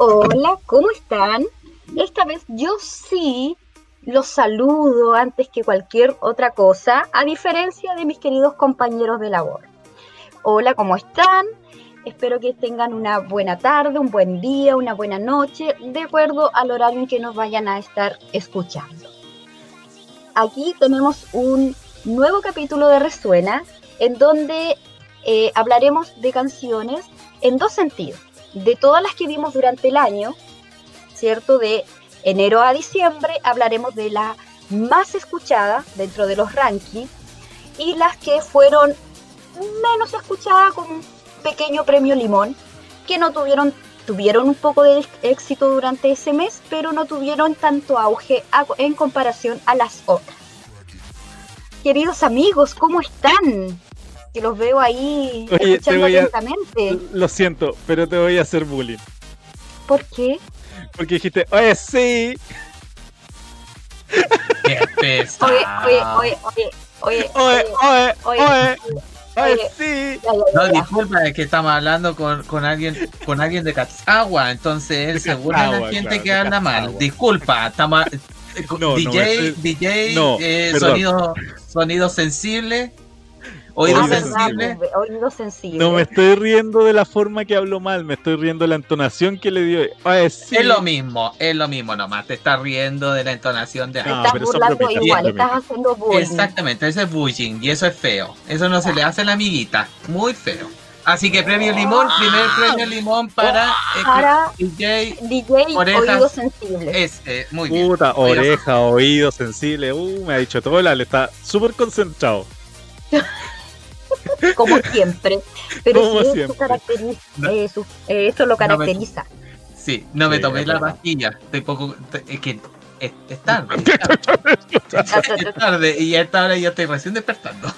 Hola, ¿cómo están? Esta vez yo sí los saludo antes que cualquier otra cosa, a diferencia de mis queridos compañeros de labor. Hola, ¿cómo están? Espero que tengan una buena tarde, un buen día, una buena noche, de acuerdo al horario en que nos vayan a estar escuchando. Aquí tenemos un nuevo capítulo de Resuena, en donde eh, hablaremos de canciones en dos sentidos. De todas las que vimos durante el año, ¿cierto? De enero a diciembre hablaremos de la más escuchada dentro de los rankings y las que fueron menos escuchadas con un pequeño premio limón que no tuvieron tuvieron un poco de éxito durante ese mes pero no tuvieron tanto auge en comparación a las otras queridos amigos cómo están que los veo ahí Oye, escuchando atentamente. Lo siento, pero te voy a hacer bullying. ¿Por qué? Porque dijiste, oye, sí. Qué pesado. Oye, oye, oye, oye. Oye, oye, oye. oye. oye sí. No, disculpa, es que estamos hablando con, con alguien con alguien de Catsagua, entonces él seguro es la gente claro, que habla mal. Disculpa, estamos, no, DJ, no, es, este- DJ no, eh, sonido, sonido sensible, Oído sensible. Oído sensible. No me estoy riendo de la forma que habló mal, me estoy riendo de la entonación que le dio. Es lo mismo, es lo mismo nomás. Te estás riendo de la entonación de. No, estás burlando igual, estás haciendo bullying. Exactamente, eso es bullying y eso es feo. Eso no se le hace a la amiguita. Muy feo. Así que premio limón, primer premio limón para, para DJ, DJ oído sensible. Este, muy bien. Puta, oreja, oído sensible. Uh, me ha dicho todo, le está súper concentrado. como siempre. Pero sí, Eso, eh, eso, lo caracteriza. sí, no me tomé la pastilla. Estoy poco, es que es, tarde. Es tarde. y a esta hora yo estoy recién despertando.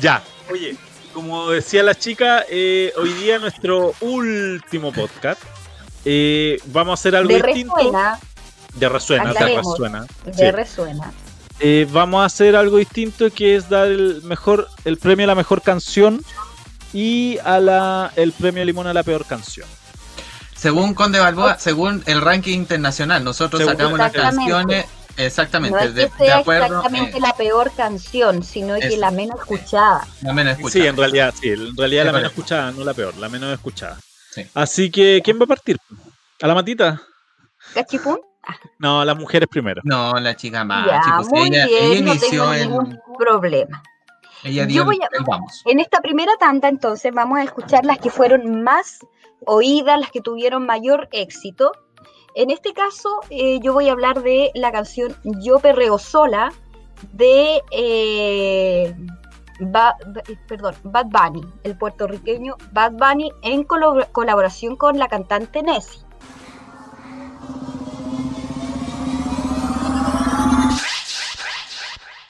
ya, oye, como decía la chica, eh, hoy día nuestro último podcast. Eh, vamos a hacer algo de distinto. Resuena, de resuena, de resuena. De resuena. Eh, vamos a hacer algo distinto que es dar el mejor el premio a la mejor canción y a la el premio limón a la peor canción. Según Conde Balboa, según el ranking internacional, nosotros sacamos las canciones exactamente no es que sea exactamente la peor canción, sino que la menos escuchada. La menos escuchada. Sí, en realidad, sí, en realidad la menos escuchada, no la peor, la menos escuchada. Así que, ¿quién va a partir? ¿A la matita? ¿Cachipún? No, las mujeres primero. No, la chica más. muy bien, inició no tengo ningún problema. Ella dio vamos. En esta primera tanda, entonces, vamos a escuchar las que fueron más oídas, las que tuvieron mayor éxito. En este caso, eh, yo voy a hablar de la canción Yo Perreo Sola de eh, perdón, Bad Bunny, el puertorriqueño Bad Bunny, en colaboración con la cantante Nessie.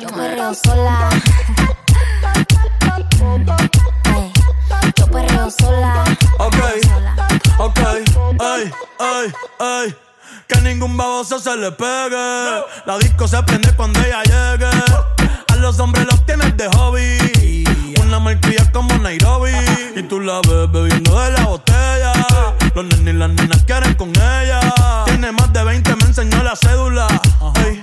Yo perreo sola. Yo perreo sola. Ok, ok, ay, ay, ay. Que ningún baboso se le pegue. La disco se prende cuando ella llegue. A los hombres los tienes de hobby. Una malcria como Nairobi. Y tú la ves bebiendo de la botella. Los nenes y las nenas quieren con ella. Tiene más de 20, me enseñó la cédula. Ay,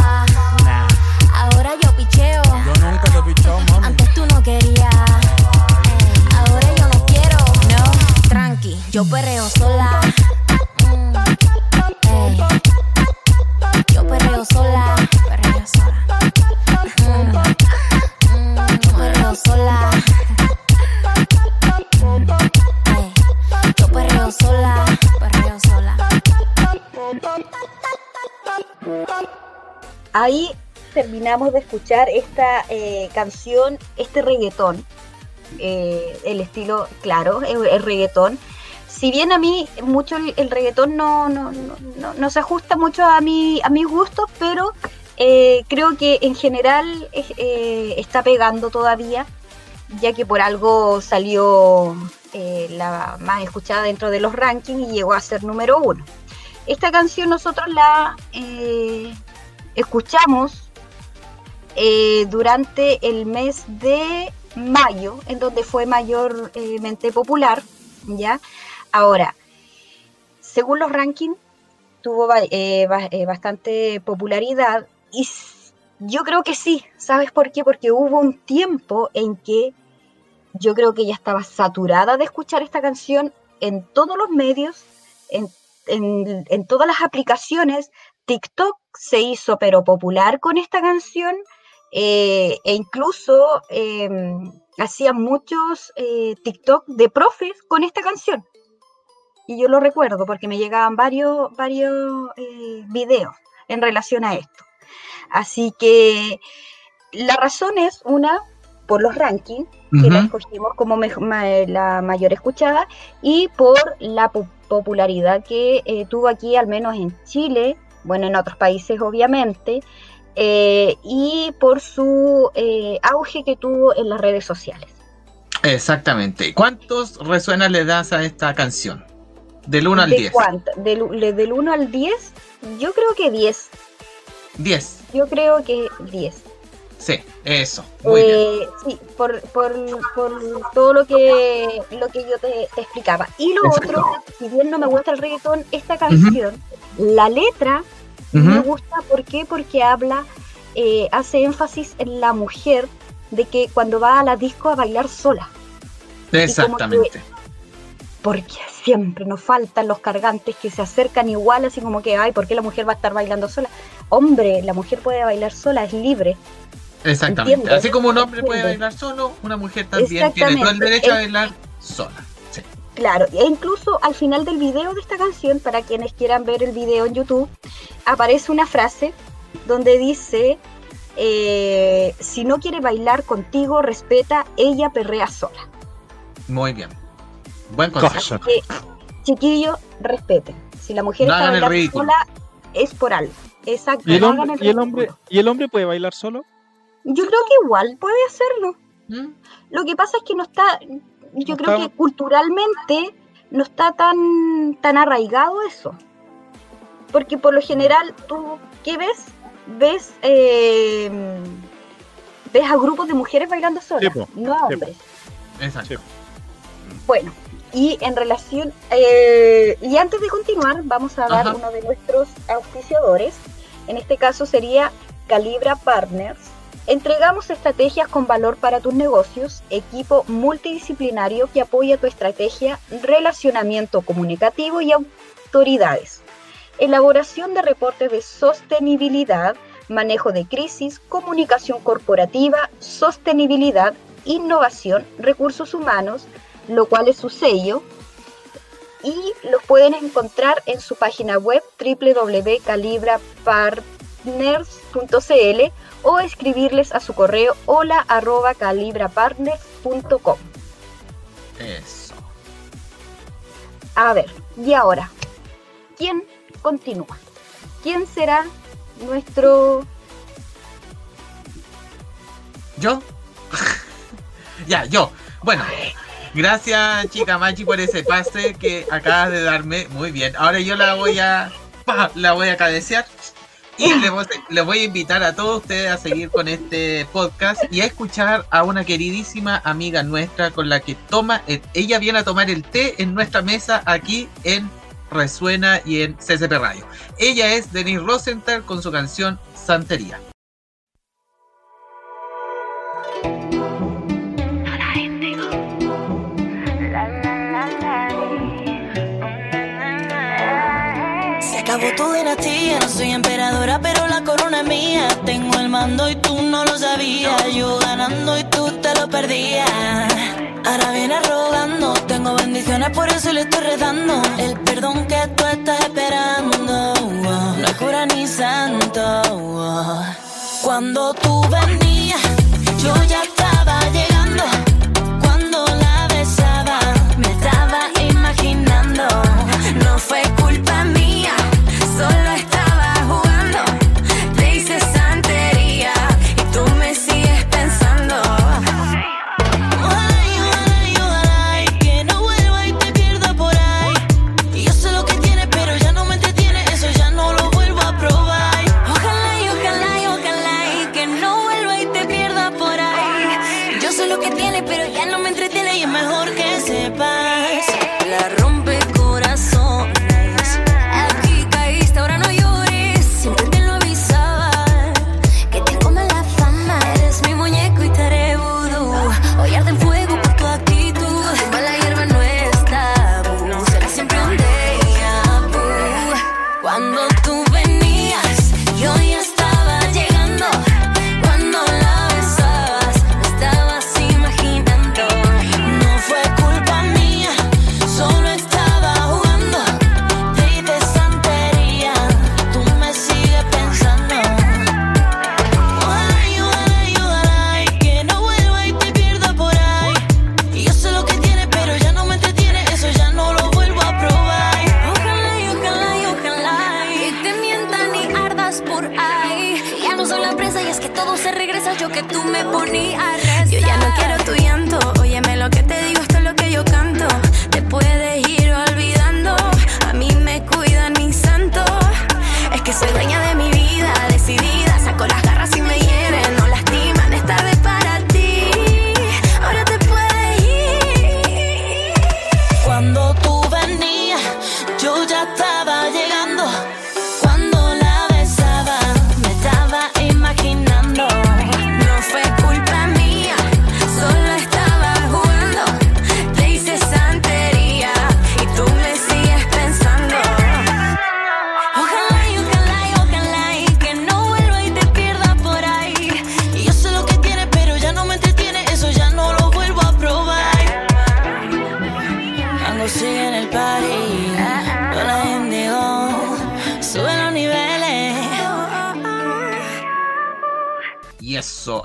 Yo perreo sola. Mm, yo perreo sola. Perreo sola. Mm, mm, perreo sola. yo perreo sola. Perreo sola. Ahí terminamos de escuchar esta eh, canción, este reggaetón, eh, el estilo, claro, el, reggaetón. Si bien a mí mucho el, reggaetón no, no, no, no, se ajusta mucho a, mi, a mis gustos, pero eh, creo que en general está pegando todavía, ya que por algo salió la más escuchada dentro de los rankings y llegó a ser número uno. Esta canción nosotros la escuchamos eh, durante el mes de mayo, en donde fue mayormente popular, ¿ya? Ahora, según los rankings, tuvo eh, eh, bastante popularidad y yo creo que sí, ¿sabes por qué? Porque hubo un tiempo en que yo creo que ya estaba saturada de escuchar esta canción en todos los medios, en, todas las aplicaciones. TikTok se hizo pero popular con esta canción eh, e incluso eh, hacía muchos eh, TikTok de profes con esta canción. Y yo lo recuerdo porque me llegaban varios, varios eh, videos en relación a esto. Así que la razón es una, por los rankings, que la escogimos como la mayor escuchada, y por la popularidad que tuvo aquí, al menos en Chile, bueno, en otros países obviamente, eh, y por su eh, auge que tuvo en las redes sociales. Exactamente. ¿Cuántos resuena le das a esta canción? Del 1 al 10. Del, del 1 al 10, yo creo que 10. 10. Yo creo que 10. Sí, eso. Muy eh, bien. Sí, por, por, por, todo lo que, lo que yo te, explicaba. Y lo otro, si bien no me gusta el reggaetón, esta canción, la letra me gusta, ¿por qué? Porque habla, eh, hace énfasis en la mujer de que cuando va a la disco a bailar sola. Exactamente. Porque siempre nos faltan los cargantes que se acercan igual, así como que, ay, ¿por qué la mujer va a estar bailando sola? Hombre, la mujer puede bailar sola, es libre. Exactamente. Así como un hombre puede bailar solo, una mujer también tiene todo el derecho a bailar sola. Claro, e incluso al final del video de esta canción, para quienes quieran ver el video en YouTube, aparece una frase donde dice, eh, si no quiere bailar contigo, respeta, ella perrea sola. Muy bien. Buen consejo. chiquillos, respeten. Si la mujer está bailando sola, es por algo. Exacto. ¿Y el, hombre, ¿y el hombre, puede bailar solo? Yo creo que igual puede hacerlo. ¿Mm? Lo que pasa es que no está, yo creo que culturalmente no está tan, tan arraigado eso. Porque por lo general, ¿tú qué ves? Ves, eh, ves a grupos de mujeres bailando solas, no a hombres. Exacto. Bueno, y en relación, eh, y antes de continuar, vamos a dar uno de nuestros auspiciadores. En este caso sería Calibra Partners, Entregamos estrategias con valor para tus negocios, equipo multidisciplinario que apoya tu estrategia, relacionamiento comunicativo y autoridades. Elaboración de reportes de sostenibilidad, manejo de crisis, comunicación corporativa, sostenibilidad, innovación, recursos humanos, lo cual es su sello, y los pueden encontrar en su página web www.calibrapar.com calibrapartners.cl o escribirles a su correo hola arroba calibrapartners.com. Eso. A ver, y ahora, ¿quién continúa? ¿Quién será nuestro... ¿Yo? ya, yo. Bueno, gracias chica Machi por ese pase que acabas de darme. Muy bien. Ahora yo la voy a... La voy a cabecear. Y les voy, a invitar a todos ustedes a seguir con este podcast y a escuchar a una queridísima amiga nuestra con la que toma, ella viene a tomar el té en nuestra mesa aquí en Resuena y en CCP Radio. Ella es Denise Rosenthal con su canción Santería. No soy emperadora, pero la corona es mía. Tengo el mando y tú no lo sabías. Yo ganando y tú te lo perdías. Ahora viene rogando, tengo bendiciones, por eso le estoy redando. El perdón que tú estás esperando, no es cura ni santo. Cuando tú venías, yo ya estaba llegando. Cuando la besaba, me estaba imaginando. No fue culpa mía. sola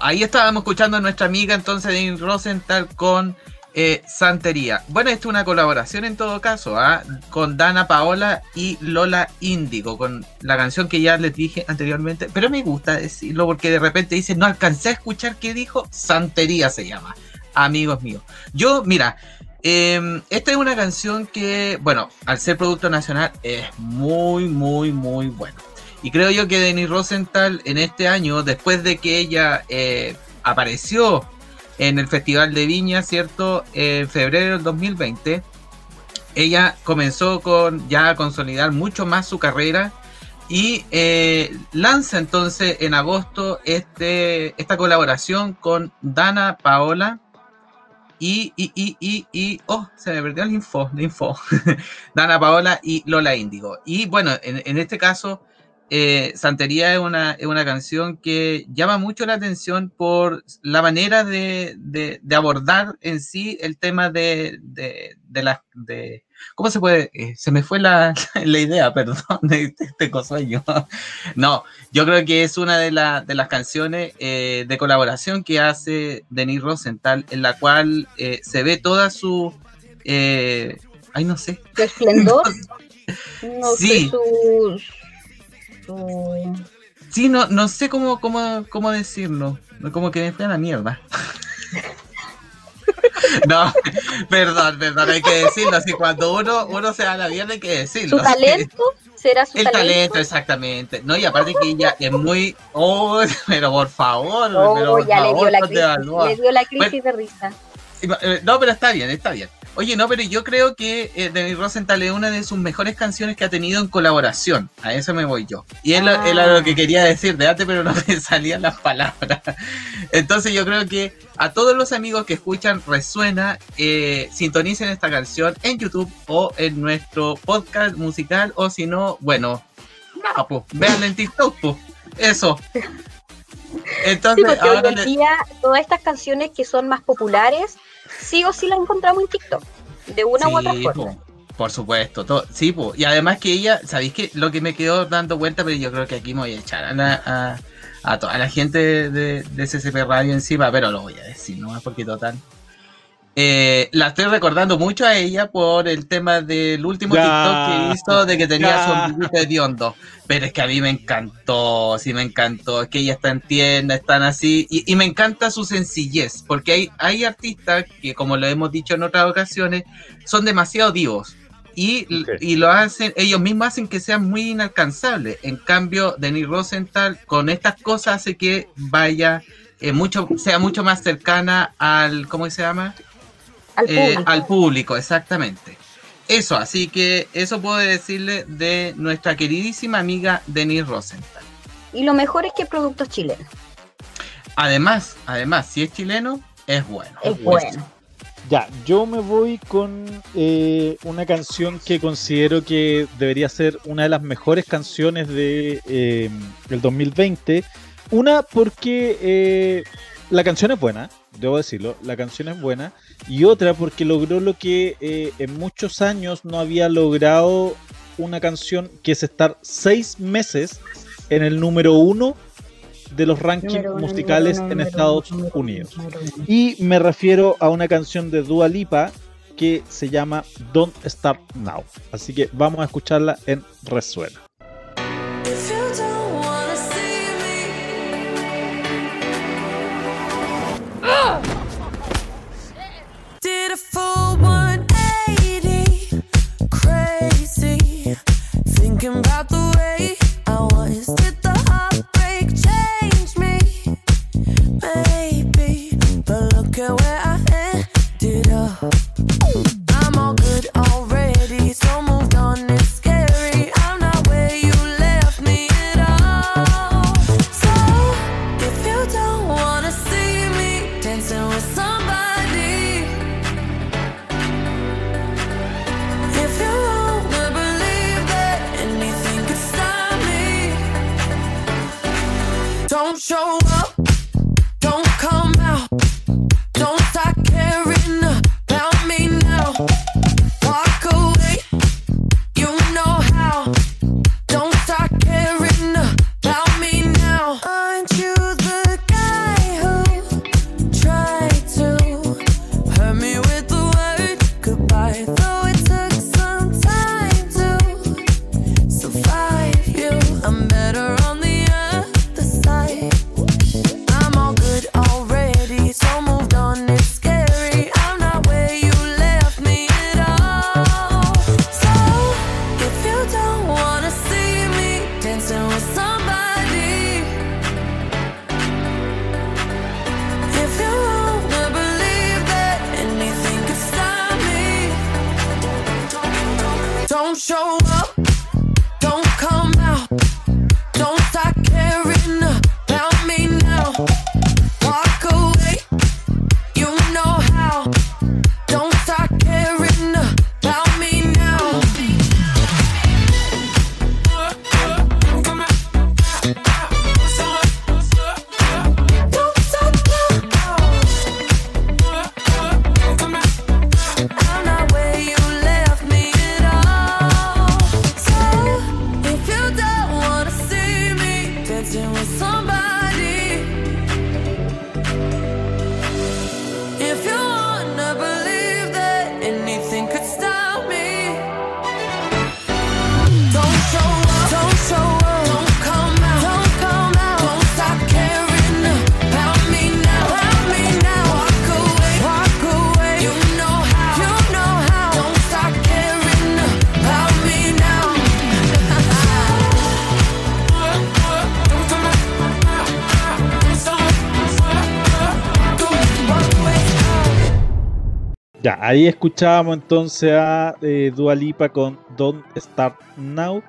ahí estábamos escuchando a nuestra amiga entonces de Rosenthal con eh, Santería. Bueno, esto es una colaboración en todo caso, ¿ah? con Dana Paola y Lola Índigo, con la canción que ya les dije anteriormente, pero me gusta decirlo porque de repente dice, no alcancé a escuchar qué dijo, Santería se llama, amigos míos. Yo, mira, em, esta es una canción que, bueno, al ser producto nacional es muy, muy, muy bueno. Y creo yo que Denis Rosenthal en este año, después de que ella eh, apareció en el Festival de Viña, ¿cierto? En febrero del 2020, ella comenzó con ya a consolidar mucho más su carrera y eh, lanza entonces en agosto este, esta colaboración con Dana Paola y, y, y, y, y oh, se me perdió el info, la info. Dana Paola y Lola Índigo. Y bueno, en, en este caso eh, Santería es una, es una, canción que llama mucho la atención por la manera de, de, abordar en sí el tema de, de, ¿cómo se puede? Eh, se me fue la, idea, perdón, de este cosueño. No, yo creo que es una de, de las canciones eh, de colaboración que hace Denis Rosenthal, en la cual se ve toda su, ay, no sé. Su esplendor. no sí. Sí, no, no sé cómo, cómo, cómo decirlo. Como que me fue a la mierda. No, perdón, perdón, hay que decirlo. Así cuando uno, uno se da la mierda hay que decirlo. ¿Su talento? ¿Será su el talento? exactamente. No, y aparte que ella es muy. Oh, pero por favor. Oh, ya le, dio la crisis, le dio la crisis de risa. Eh, no, pero está bien, está bien. Oye, no, pero yo creo que eh, Denis Rosenthal es una de sus mejores canciones que ha tenido en colaboración. A eso me voy yo. Y él era lo que quería decir de antes, pero no me salían las palabras. Entonces yo creo que a todos los amigos que escuchan Resuena, eh, sintonicen esta canción en YouTube o en nuestro podcast musical, o si no, bueno, nada, pues, vean en TikTok, pues. Eso. Entonces, ahora hoy en día, todas estas canciones que son más populares sí o sí la encontramos en TikTok, de una u otra forma. por supuesto, todo, sí, y además que ella, ¿sabéis que lo que me quedó dando vuelta, pero yo creo que aquí me voy a echar a, a, toda la gente de, de CCP Radio encima, pero lo voy a decir, ¿no? Porque total. Eh, la estoy recordando mucho a ella por el tema del último TikTok que hizo de que tenía su amiguito de hondo. Pero es que a mí me encantó, sí me encantó. Es que ella está en tienda, están así. Y, me encanta su sencillez, porque hay, hay artistas que, como lo hemos dicho en otras ocasiones, son demasiado divos. Y, y, lo hacen, ellos mismos hacen que sean muy inalcanzables. En cambio, Denis Rosenthal con estas cosas hace que vaya eh, mucho, sea mucho más cercana al, ¿cómo se llama? Eh, al público. exactamente. Eso, así que eso puedo decirle de nuestra queridísima amiga Denise Rosenthal. Y lo mejor es que productos chilenos. Además, además, si es chileno, es bueno. Es bueno. Ya, yo me voy con eh, una canción que considero que debería ser una de las mejores canciones de eh, del 2020. Una porque la canción es buena, debo decirlo, la canción es buena y otra porque logró lo que eh, en muchos años no había logrado una canción, que es estar seis meses en el número uno de los rankings musicales en Estados Unidos. Y me refiero a una canción de Dua Lipa que se llama Don't Start Now. Así que vamos a escucharla en Resuena. Show Ya, ahí escuchábamos entonces a eh, Dua Lipa con Don't Start Now.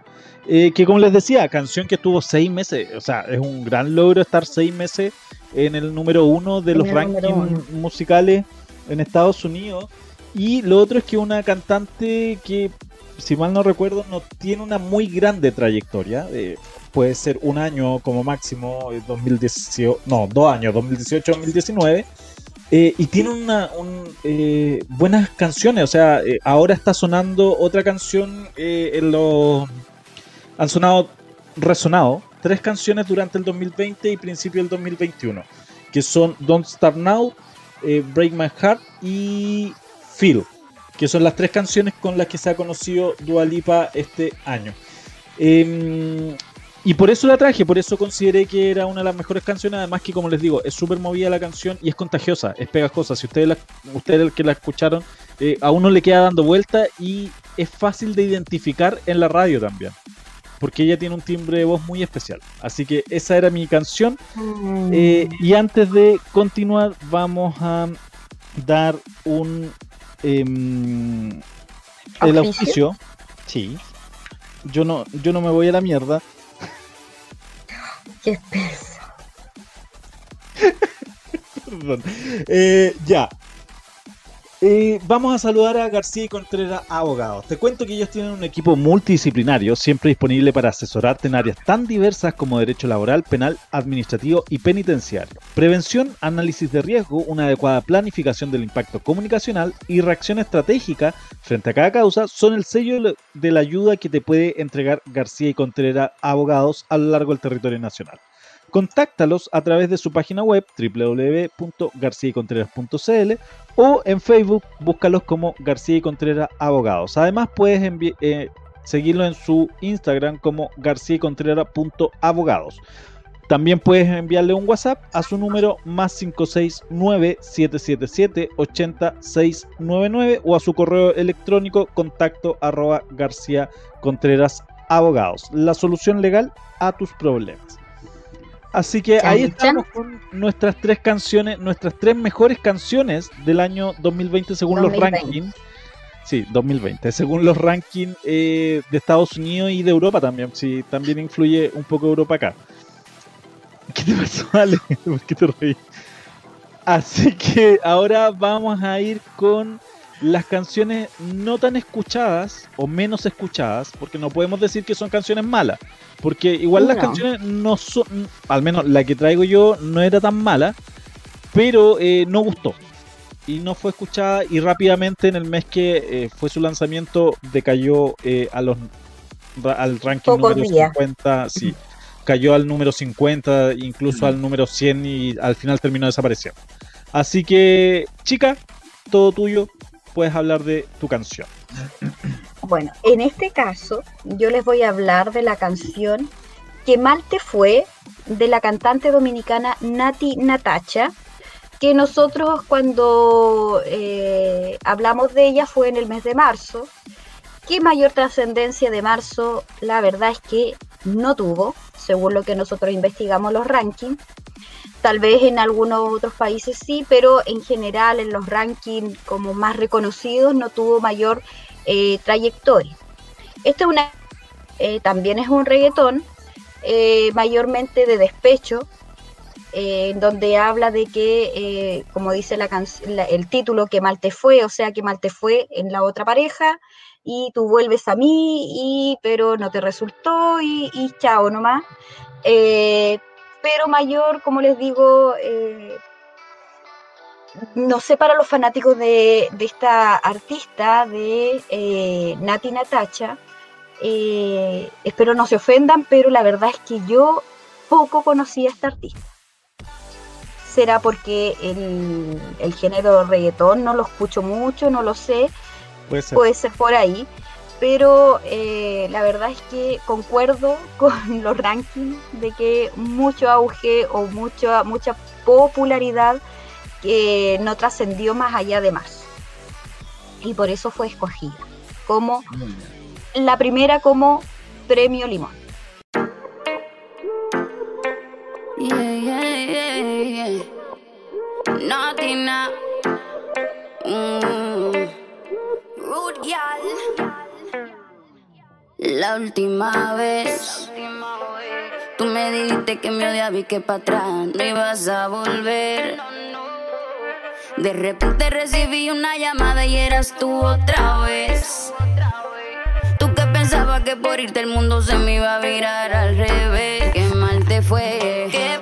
Eh, que como les decía, canción que estuvo seis meses, o sea, es un gran logro estar seis meses en el número uno de los rankings musicales en Estados Unidos. Y lo otro es que una cantante que, si mal no recuerdo, no tiene una muy grande trayectoria. Eh, puede ser un año como máximo, 2018, eh, no, dos años, 2018-2019. Eh, y tiene una buenas canciones, o sea, ahora está sonando otra canción en los... Han sonado, resonado, tres canciones durante el 2020 y principio del 2021, que son Don't Start Now, Break My Heart y Feel, que son las tres canciones con las que se ha conocido Dua Lipa este año. Em, y por eso la traje, por eso consideré que era una de las mejores canciones, además que como les digo, es súper movida la canción y es contagiosa, es pegajosa. Si ustedes, la, ustedes que la escucharon, eh, a uno le queda dando vuelta y es fácil de identificar en la radio también. Porque ella tiene un timbre de voz muy especial. Así que esa era mi canción. Mm. Eh, y antes de continuar, vamos a dar un Em, el auspicio, sí. Yo no, yo no me voy a la mierda. Qué peso. Perdón. Eh, ya, eh, vamos a saludar a García y Contreras Abogados. Te cuento que ellos tienen un equipo multidisciplinario, siempre disponible para asesorarte en áreas tan diversas como derecho laboral, penal, administrativo y penitenciario. Prevención, análisis de riesgo, una adecuada planificación del impacto comunicacional y reacción estratégica frente a cada causa son el sello de la ayuda que te puede entregar García y Contreras Abogados a lo largo del territorio nacional. Contáctalos a través de su página web www.garciaycontreras.cl o en Facebook búscalos como García y Contreras Abogados. Además puedes eh, seguirlo en su Instagram como garcía y Contreras.abogados. También puedes enviarle un WhatsApp a su número más 569-777-80699 o a su correo electrónico contacto arroba García Contreras Abogados. La solución legal a tus problemas. Así que ahí estamos con nuestras tres canciones, nuestras tres mejores canciones del año 2020 según los rankings. Sí, 2020, según los rankings eh, de Estados Unidos y de Europa también. Sí, también influye un poco Europa acá. ¿Qué te pasó, Ale? ¿Por qué te reí? Así que ahora vamos a ir con las canciones no tan escuchadas o menos escuchadas, porque no podemos decir que son canciones malas, porque igual las canciones no son, al menos la que traigo yo no era tan mala, pero eh, no gustó. Y no fue escuchada y rápidamente en el mes que eh, fue su lanzamiento decayó eh, a los al ranking número 50, sí, cayó al número 50, incluso al número 100 y al final terminó desapareciendo. Así que, chica, todo tuyo, puedes hablar de tu canción. Bueno, en este caso yo les voy a hablar de la canción Que mal te fue de la cantante dominicana Nati Natacha, que nosotros cuando eh, hablamos de ella fue en el mes de marzo. ¿Qué mayor trascendencia de marzo? La verdad es que no tuvo, según lo que nosotros investigamos los rankings. Tal vez en algunos otros países sí, pero en general en los rankings como más reconocidos no tuvo mayor eh, trayectoria. Este es una, eh, también es un reggaetón, eh, mayormente de despecho, en donde habla de que, como dice la, el título, que mal te fue, o sea, que mal te fue en la otra pareja, y tú vuelves a mí, y, pero no te resultó, y chao nomás pero mayor, como les digo, eh, no sé para los fanáticos de, esta artista, de eh, Nati Natacha, eh, espero no se ofendan, pero la verdad es que yo poco conocí a esta artista. Será porque el, el género reggaetón no lo escucho mucho, no lo sé. Puede ser, Puede ser por ahí pero eh, la verdad es que concuerdo con los rankings de que mucho auge o mucha mucha popularidad que no trascendió más allá de marzo. Y por eso fue escogida como la primera como premio Limón. Mm. La última vez. Tú me dijiste que me odiaba y que para atrás no ibas a volver. De repente recibí una llamada y eras tú otra vez. Tú que pensabas que por irte el mundo se me iba a virar al revés. Qué mal te fue. ¿Qué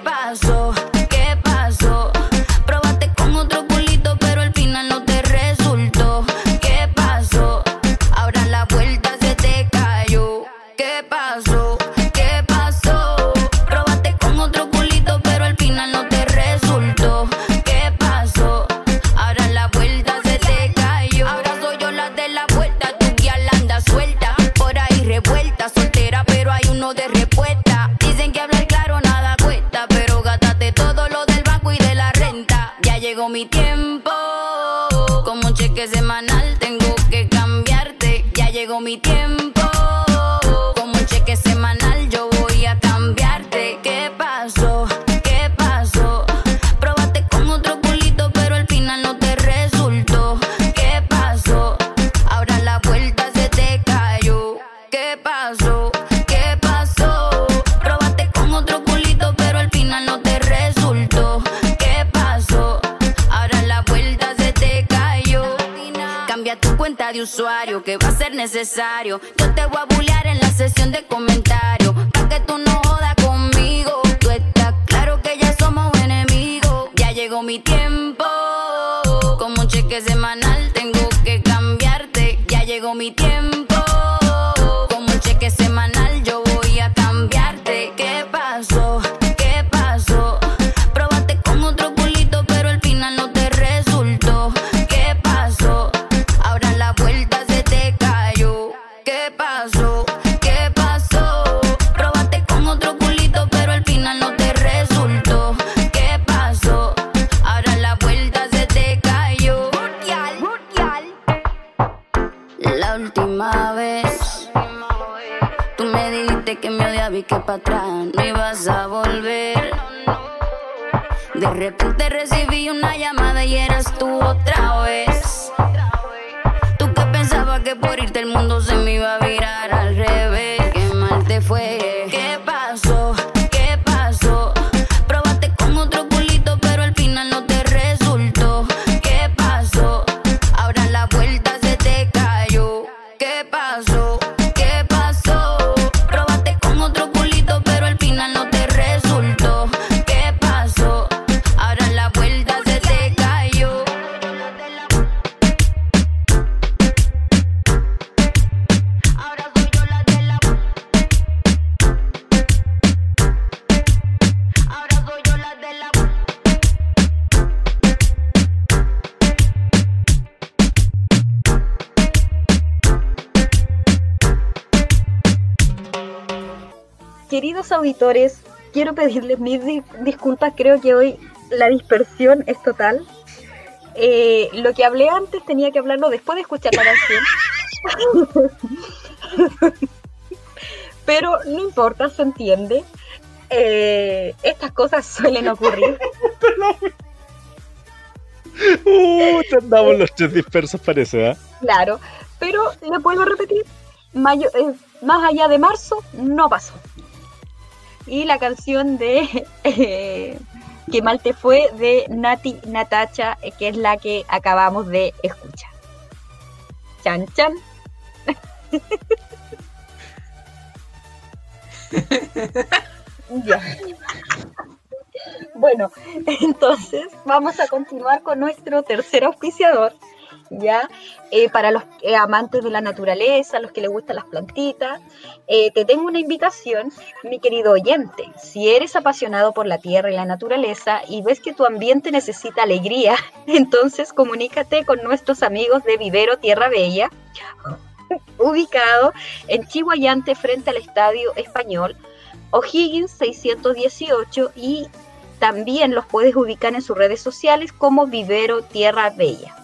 necesario. Para atrás no ibas a volver. De repente recibí una llamada y eras tú otra vez. Tú que pensabas que por irte el mundo se auditores, quiero pedirles mis disculpas, creo que hoy la dispersión es total. Eh, lo que hablé antes tenía que hablarlo después de escuchar la canción. Pero no importa, se entiende. Eh, estas cosas suelen ocurrir. uh, andamos los tres dispersos, parece, ¿eh? Claro, pero le puedo repetir: mayo, eh, más allá de marzo, no pasó y la canción de eh, Que mal te fue de Nati Natacha, eh, que es la que acabamos de escuchar. Chan chan. ya. Bueno, entonces vamos a continuar con nuestro tercer auspiciador, ¿ya? Eh, para los eh, amantes de la naturaleza, los que les gustan las plantitas, eh, te tengo una invitación, mi querido oyente. Si eres apasionado por la tierra y la naturaleza y ves que tu ambiente necesita alegría, entonces comunícate con nuestros amigos de Vivero Tierra Bella, ubicado en Chihuayante frente al Estadio Español, O'Higgins 618 y también los puedes ubicar en sus redes sociales como Vivero Tierra Bella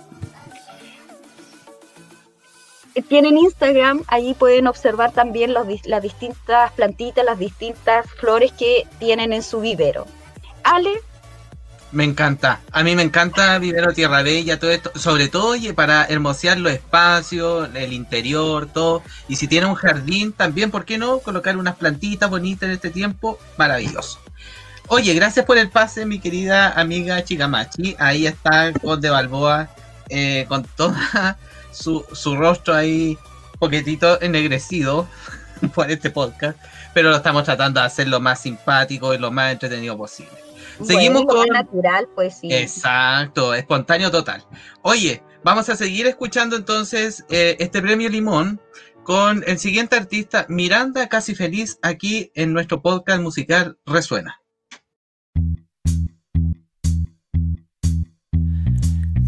tienen Instagram, ahí pueden observar también las distintas plantitas, las distintas flores que tienen en su vivero. Ale, Me encanta. A mí me encanta Vivero Tierra Bella, todo esto. Sobre todo oye, para hermosear los espacios, el interior, todo. Y si tiene un jardín, también, ¿por qué no? Colocar unas plantitas bonitas en este tiempo. Maravilloso. Oye, gracias por el pase, mi querida amiga Chigamachi. Ahí está Conde Balboa eh, con todo su, su rostro ahí, poquitito ennegrecido por este podcast. Pero lo estamos tratando de hacer lo más simpático y lo más entretenido posible. Seguimos con. natural, pues sí. Exacto, espontáneo total. Oye, vamos a seguir escuchando entonces eh, este premio Limón con el siguiente artista, Miranda Casi Feliz, aquí en nuestro podcast musical Resuena.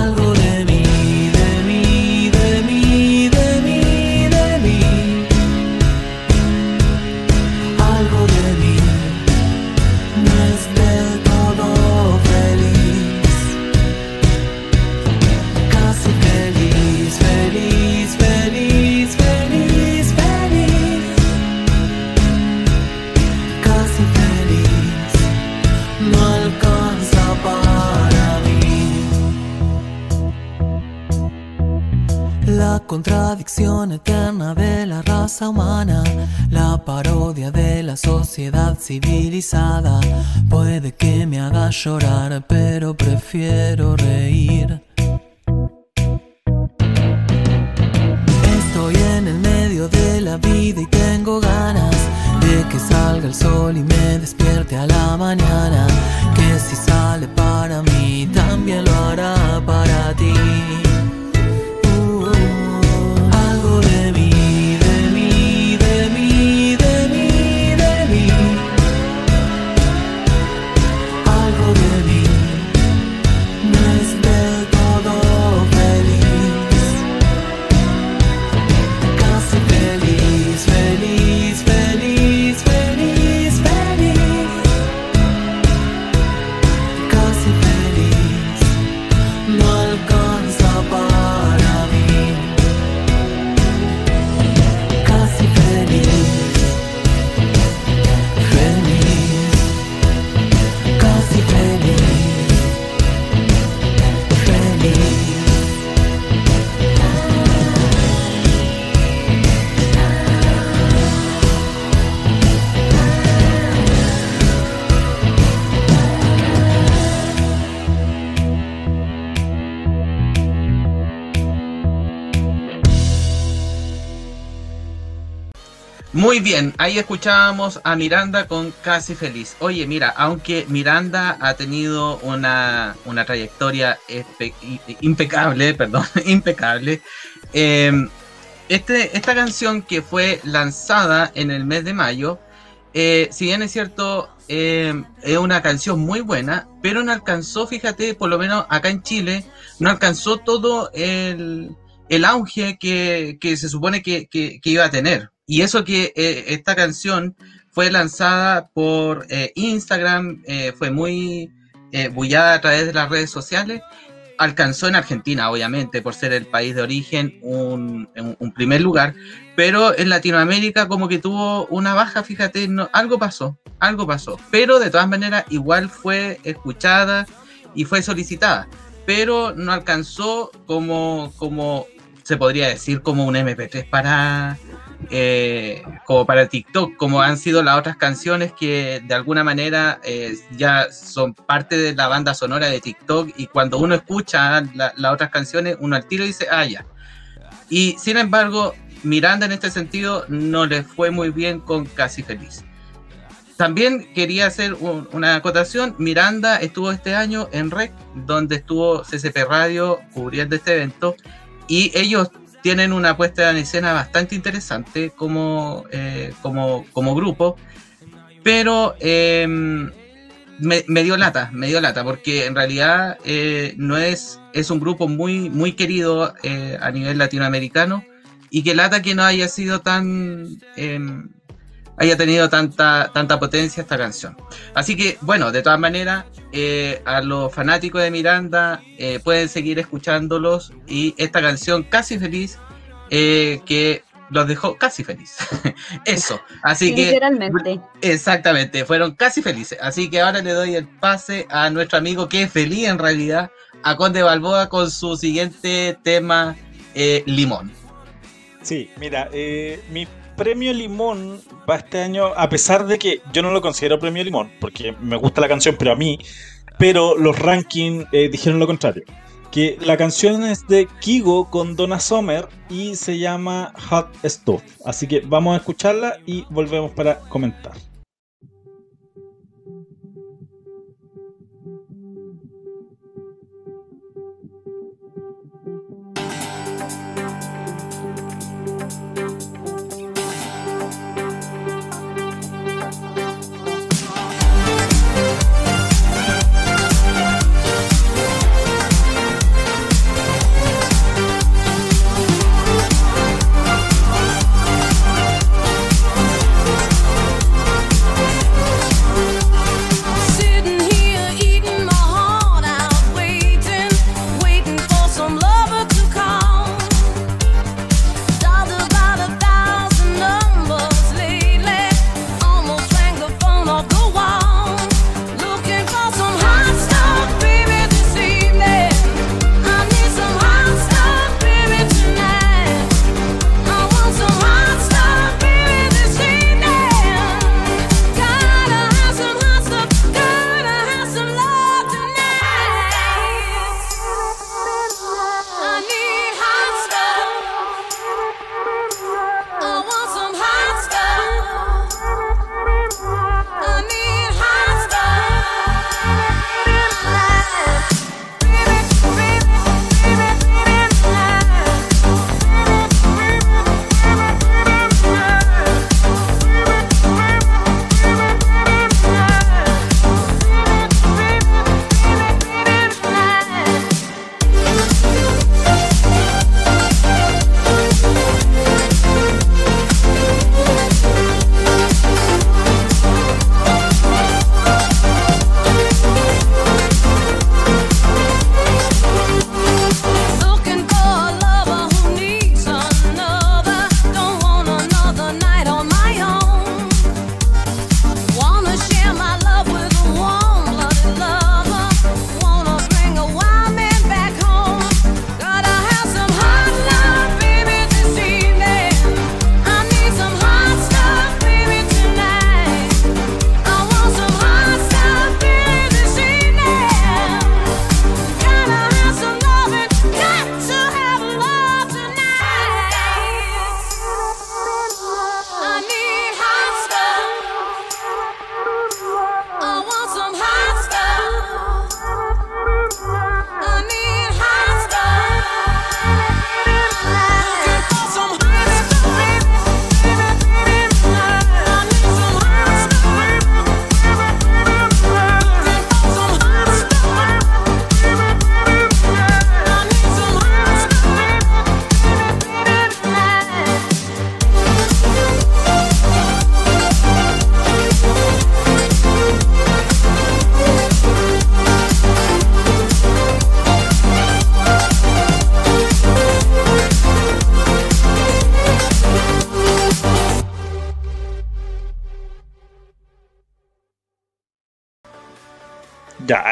algo contradicción eterna de la raza humana, la parodia de la sociedad civilizada. Puede que me haga llorar, pero prefiero reír. Estoy en el medio de la vida y tengo ganas de que salga el sol y me despierte a la mañana. Que si Muy bien, ahí escuchábamos a Miranda con Casi Feliz. Oye, mira, aunque Miranda ha tenido una, trayectoria impecable, perdón, impecable, em, este, esta canción que fue lanzada en el mes de mayo, eh, si bien es cierto, em, es una canción muy buena, pero no alcanzó, fíjate, por lo menos acá en Chile, no alcanzó todo el, auge que, se supone que iba a tener. Y eso que eh, esta canción fue lanzada por eh, Instagram, eh, fue muy bullada a través de las redes sociales, alcanzó en Argentina, obviamente, por ser el país de origen, un, primer lugar, pero en Latinoamérica como que tuvo una baja, fíjate, algo pasó, algo pasó, pero de todas maneras igual fue escuchada y fue solicitada, pero no alcanzó como, como se podría decir, como un MP3 para eh, como para TikTok, como han sido las otras canciones que de alguna manera eh, ya son parte de la banda sonora de TikTok y cuando uno escucha las otras canciones, uno al tiro dice, ah, ya. Y sin embargo, Miranda en este sentido no le fue muy bien con Casi Feliz. También quería hacer una acotación. Miranda estuvo este año en REC, donde estuvo CCP Radio cubriendo este evento, y ellos tienen una puesta en escena bastante interesante como, eh, como, como grupo, pero em, me, dio lata, me dio lata, porque en realidad eh, no es, es un grupo muy, muy querido eh, a nivel latinoamericano y que lata que no haya sido tan em, haya tenido tanta, tanta potencia esta canción. Así que, bueno, de todas maneras, eh, a los fanáticos de Miranda pueden seguir escuchándolos y esta canción Casi Feliz, que los dejó casi felices. Eso. Así que. Literalmente. Exactamente, fueron casi felices. Así que ahora le doy el pase a nuestro amigo que es feliz en realidad, a Conde Balboa con su siguiente tema, eh, Limón. Sí, mira, eh, mi premio Limón va este año, a pesar de que yo no lo considero premio Limón, porque me gusta la canción, pero a mí, pero los rankings eh, dijeron lo contrario que la canción es de Kigo con Donna Summer y se llama Hot Stuff. Así que vamos a escucharla y volvemos para comentar.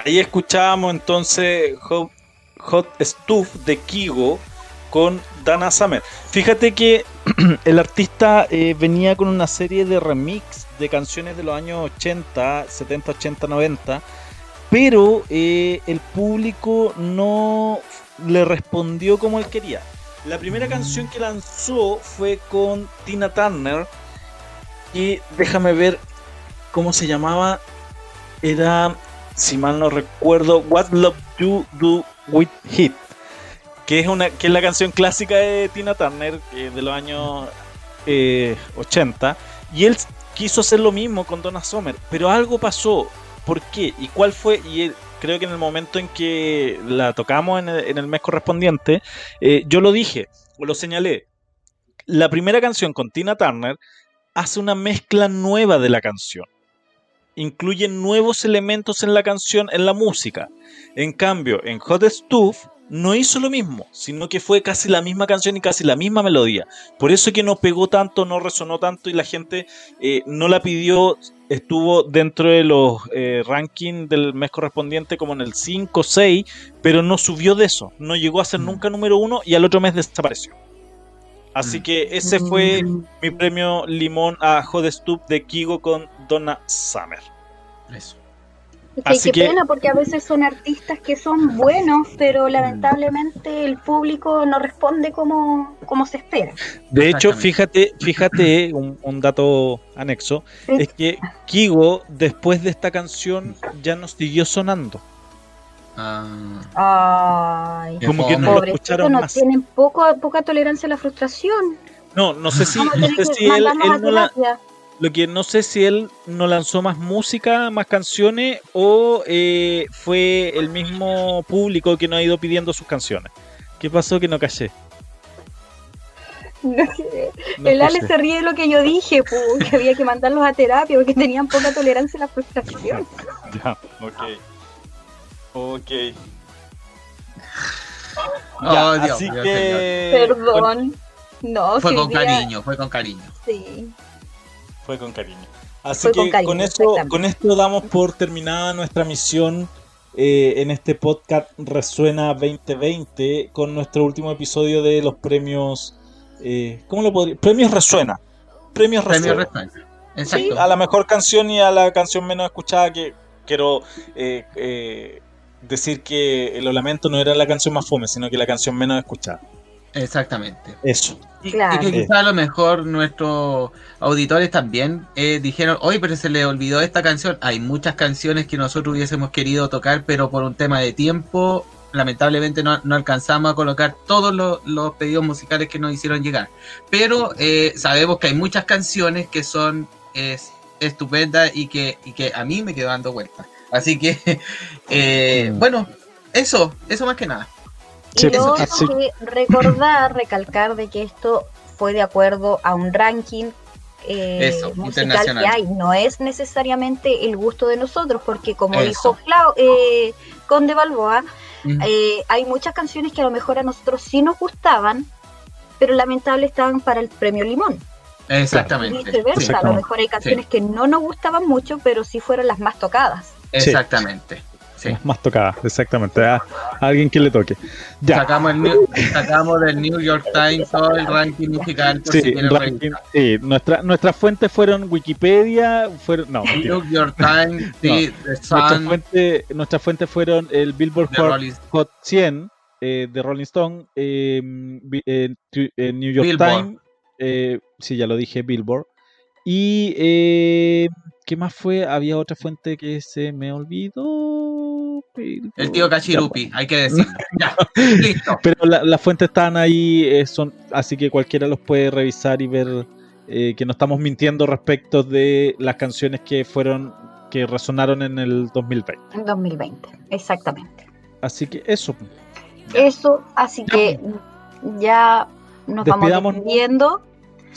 Ahí escuchábamos entonces Hot, Stuff de Kigo con Dana Summer. Fíjate que el artista eh, venía con una serie de remix de canciones de los años 80, 70, 80, 90, pero eh, el público no le respondió como él quería. La primera canción que lanzó fue con Tina Turner y déjame ver cómo se llamaba. Era si mal no recuerdo, What Love You Do With Hit, que es, una, que es la canción clásica de Tina Turner de los años 80. Eh, y él quiso hacer lo mismo con Donna Summer, pero algo pasó. ¿Por qué? ¿Y cuál fue? Y creo que en el momento en que la tocamos en el, mes correspondiente, eh, yo lo dije, o lo señalé. La primera canción con Tina Turner hace una mezcla nueva de la canción. Incluye nuevos elementos en la canción, en la música. En cambio, en Hot Stuff no hizo lo mismo, sino que fue casi la misma canción y casi la misma melodía. Por eso que no pegó tanto, no resonó tanto y la gente eh, no la pidió. Estuvo dentro de los eh, rankings del mes correspondiente como en el 5 o 6, pero no subió de eso. No llegó a ser mm. nunca número uno y al otro mes desapareció. Así mm. que ese fue mm. mi premio Limón a Hot Stup de Kigo con Donna Summer. Eso. Así qué pena porque a veces son artistas que son buenos, pero lamentablemente el público no responde como, como se espera. De hecho, fíjate, fíjate un, dato anexo, es que Kigo después de esta canción ya no siguió sonando. Ah. Ay, como que no lo escucharon no tienen poco, poca tolerancia a la frustración. No, no sé si, no sé si él, él no la, lo que no sé si él no lanzó más música, más canciones, o eh, fue el mismo público que no ha ido pidiendo sus canciones. ¿Qué pasó que no callé? el Ale se ríe de lo que yo dije, que había que mandarlos a terapia porque tenían poca tolerancia a la frustración. ya, ok. Ok. Oh, Dios, así que... Perdón. No, fue con cariño, fue con cariño. Sí. Fue con cariño. Así que con, esto, con esto damos por terminada nuestra misión eh, en este podcast Resuena 2020 con nuestro último episodio de los premios. Eh, ¿Cómo lo podría? Premios Resuena. Premios Resuena. Exacto. a la mejor canción y a la canción menos escuchada que quiero eh, decir que Lo Lamento no era la canción más fome, sino que la canción menos escuchada. Exactamente. Eso. Y, que quizá a lo mejor nuestros auditores también eh, dijeron, oye, pero se le olvidó esta canción. Hay muchas canciones que nosotros hubiésemos querido tocar, pero por un tema de tiempo, lamentablemente no, alcanzamos a colocar todos los, pedidos musicales que nos hicieron llegar. Pero eh, sabemos que hay muchas canciones que son estupendas y que, y que a mí me quedo dando vueltas. Así que, eh, mm. bueno, eso, eso más que nada. Y luego que recordar, recalcar de que esto fue de acuerdo a un ranking eh, musical que hay. No es necesariamente el gusto de nosotros, porque como dijo Clau, eh, Conde Balboa, eh, hay muchas canciones que a lo mejor a nosotros sí nos gustaban, pero lamentable estaban para el premio Limón. Exactamente. a lo mejor hay canciones que no nos gustaban mucho, pero sí fueron las más tocadas. Exactamente. Más tocada, exactamente. A, alguien que le toque. Ya. Sacamos, del New York Times todo el ranking musical. sí, nuestra, nuestras fuentes fueron Wikipedia, fueron, no, New York Times, sí, Nuestras fuentes nuestra fuente fueron el Billboard Hot, 100 eh, de Rolling Stone, eh, eh, New York Times, sí, ya lo dije, Billboard. Y ¿qué más fue? Había otra fuente que se me olvidó. El tío Cachirupi, hay que decirlo. ya, listo. Pero las fuentes están ahí, eh, son, así que cualquiera los puede revisar y ver eh, que no estamos mintiendo respecto de las canciones que fueron, que resonaron en el 2020. En 2020, exactamente. Así que eso. Eso, así que ya nos vamos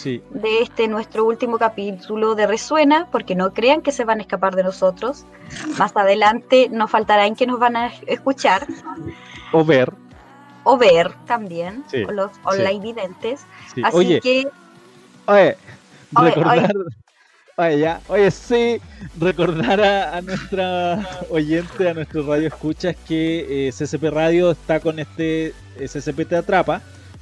de este nuestro último capítulo de Resuena, porque no crean que se van a escapar de nosotros. Más adelante nos faltará en que nos van a escuchar. O ver. O ver también, los online videntes. Así que... Oye, recordar... Oye, ya, oye, sí, recordar a, nuestra oyente, a nuestro radio escuchas que eh, CCP Radio está con este eh, CCP Te Atrapa,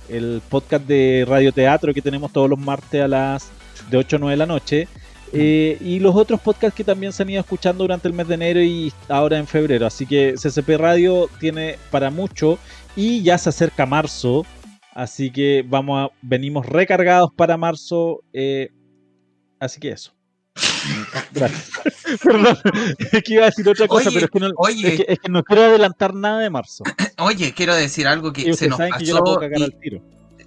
el podcast de radioteatro que tenemos todos los martes a las de 8 a 9 de la noche. Eh, y los otros podcasts que también se han ido escuchando durante el mes de enero y ahora en febrero. Así que CCP Radio tiene para mucho y ya se acerca marzo. Así que vamos a, venimos recargados para marzo. Eh, así que eso. Gracias. Perdón, es que iba a decir otra cosa, pero es que, no, es, que, no quiero adelantar nada de marzo. Oye, quiero decir algo que se nos pasó.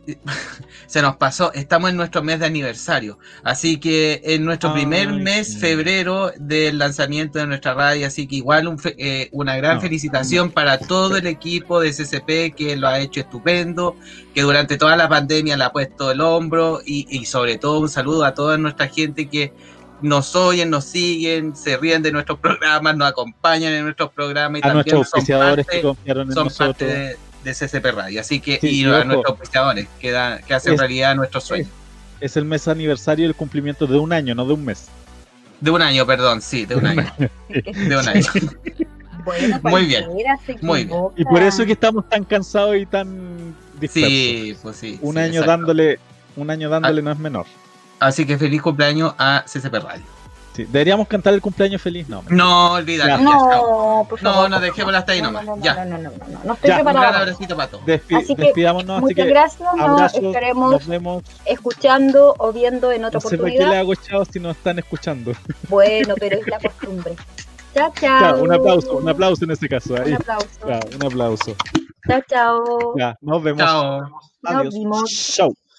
se nos pasó, estamos en nuestro mes de aniversario, así que en nuestro primer mes, febrero, del lanzamiento de nuestra radio, así que igual eh, una gran felicitación para todo el equipo de CCP que lo ha hecho estupendo, que durante toda la pandemia le ha puesto el hombro y, sobre todo un saludo a toda nuestra gente que nos oyen, nos siguen, se ríen de nuestros programas, nos acompañan en nuestros programas y también son parte, que confiaron en nosotros. de, de CCP Radio. Así que, y a nuestros auspiciadores, que, que hacen realidad nuestros sueños. Es, el mes aniversario del cumplimiento de un año, no de un mes. De un año, perdón, sí, de un año. de un año. muy bien. Muy bien. Y por eso que estamos tan cansados y tan dispersos. Sí, pues sí. Un año dándole, un año dándole ah. no es menor. Así que feliz cumpleaños a CCP Radio deberíamos cantar el cumpleaños feliz, no. No, olvídalo. No, por favor, no, no, dejémosla hasta ahí nomás. ya. No, no, no, no, no, estoy preparado. Un gran abracito, pato. así que, despidámonos. Muchas así que gracias. Nos estaremos vemos. escuchando o viendo en otra no oportunidad. No sé qué le hago chao si nos están escuchando. Bueno, pero es la costumbre. Chao, chao. un aplauso, un aplauso en este caso. Un aplauso. un aplauso. Chao, chao. Ya, nos vemos. Chao. Adiós. Nos vimos. Chao.